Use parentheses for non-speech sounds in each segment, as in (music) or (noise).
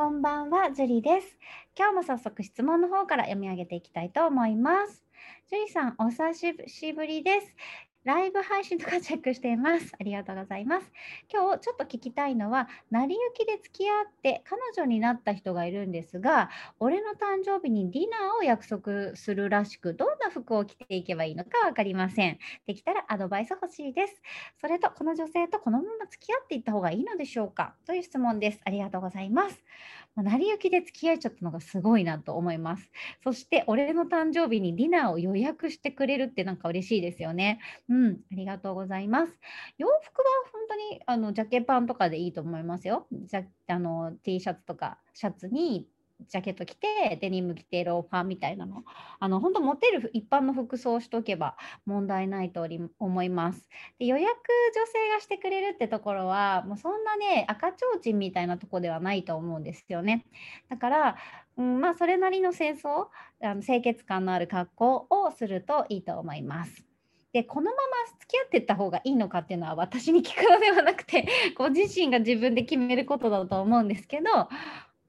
こんばんは、ジュリです。今日も早速質問の方から読み上げていきたいと思います。ジュリさん、お久しぶりです。ライブ配信とかチェックしています。ありがとうございます。今日ちょっと聞きたいのは、成り行きで付き合って彼女になった人がいるんですが、俺の誕生日にディナーを約束するらしく、どんな服を着ていけばいいのか分かりません。できたらアドバイス欲しいです。それと、この女性とこのまま付き合っていった方がいいのでしょうかという質問です。ありがとうございます。成り行きで付き合えちゃったのがすごいなと思います。そして、俺の誕生日にディナーを予約してくれるってなんか嬉しいですよね。うん、ありがとうございます。洋服は本当にあのジャケパンとかでいいと思いますよ。じゃあの T シャツとかシャツにジャケット着てデニム着てローファーみたいなのあの本当持てる一般の服装をしとけば問題ないと思いますで予約女性がしてくれるってところはもうそんなね赤ちょうちんみたいなとこではないと思うんですよねだから、うん、まあそれなりの清掃あの清潔感のある格好をするといいと思いますでこのまま付き合っていった方がいいのかっていうのは私に聞くのではなくて (laughs) ご自身が自分で決めることだと思うんですけど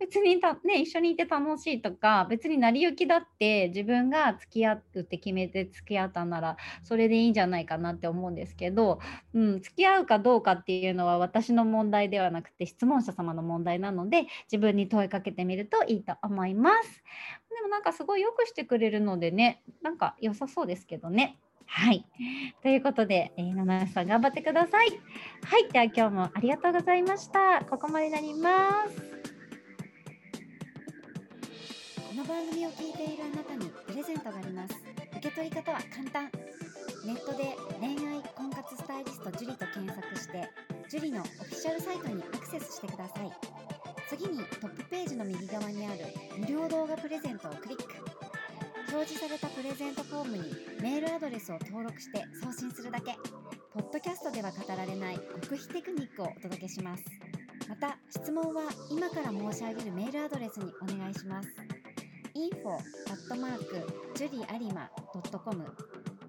別にた、ね、一緒にいて楽しいとか別に成り行きだって自分が付き合うって決めて付き合ったならそれでいいんじゃないかなって思うんですけど、うん、付き合うかどうかっていうのは私の問題ではなくて質問者様の問題なので自分に問いかけてみるといいと思います。でもなんかすごいよくしてくれるのでねなんか良さそうですけどね。はい。ということで、えー、七橋さん頑張ってください。はい。では今日もありがとうございました。ここまでになります。この番組を聞いているあなたにプレゼントがあります受け取り方は簡単ネットで恋愛婚活スタイリスト樹と検索して樹のオフィシャルサイトにアクセスしてください次にトップページの右側にある無料動画プレゼントをクリック表示されたプレゼントフォームにメールアドレスを登録して送信するだけポッドキャストでは語られない極秘テクニックをお届けしますまた質問は今から申し上げるメールアドレスにお願いします info アットマーク juriarima.com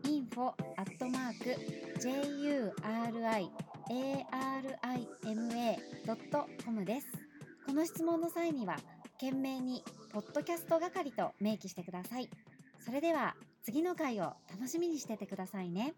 info アットマーク juriarima.com です。この質問の際には、懸命にポッドキャスト係と明記してください。それでは次の回を楽しみにしててくださいね。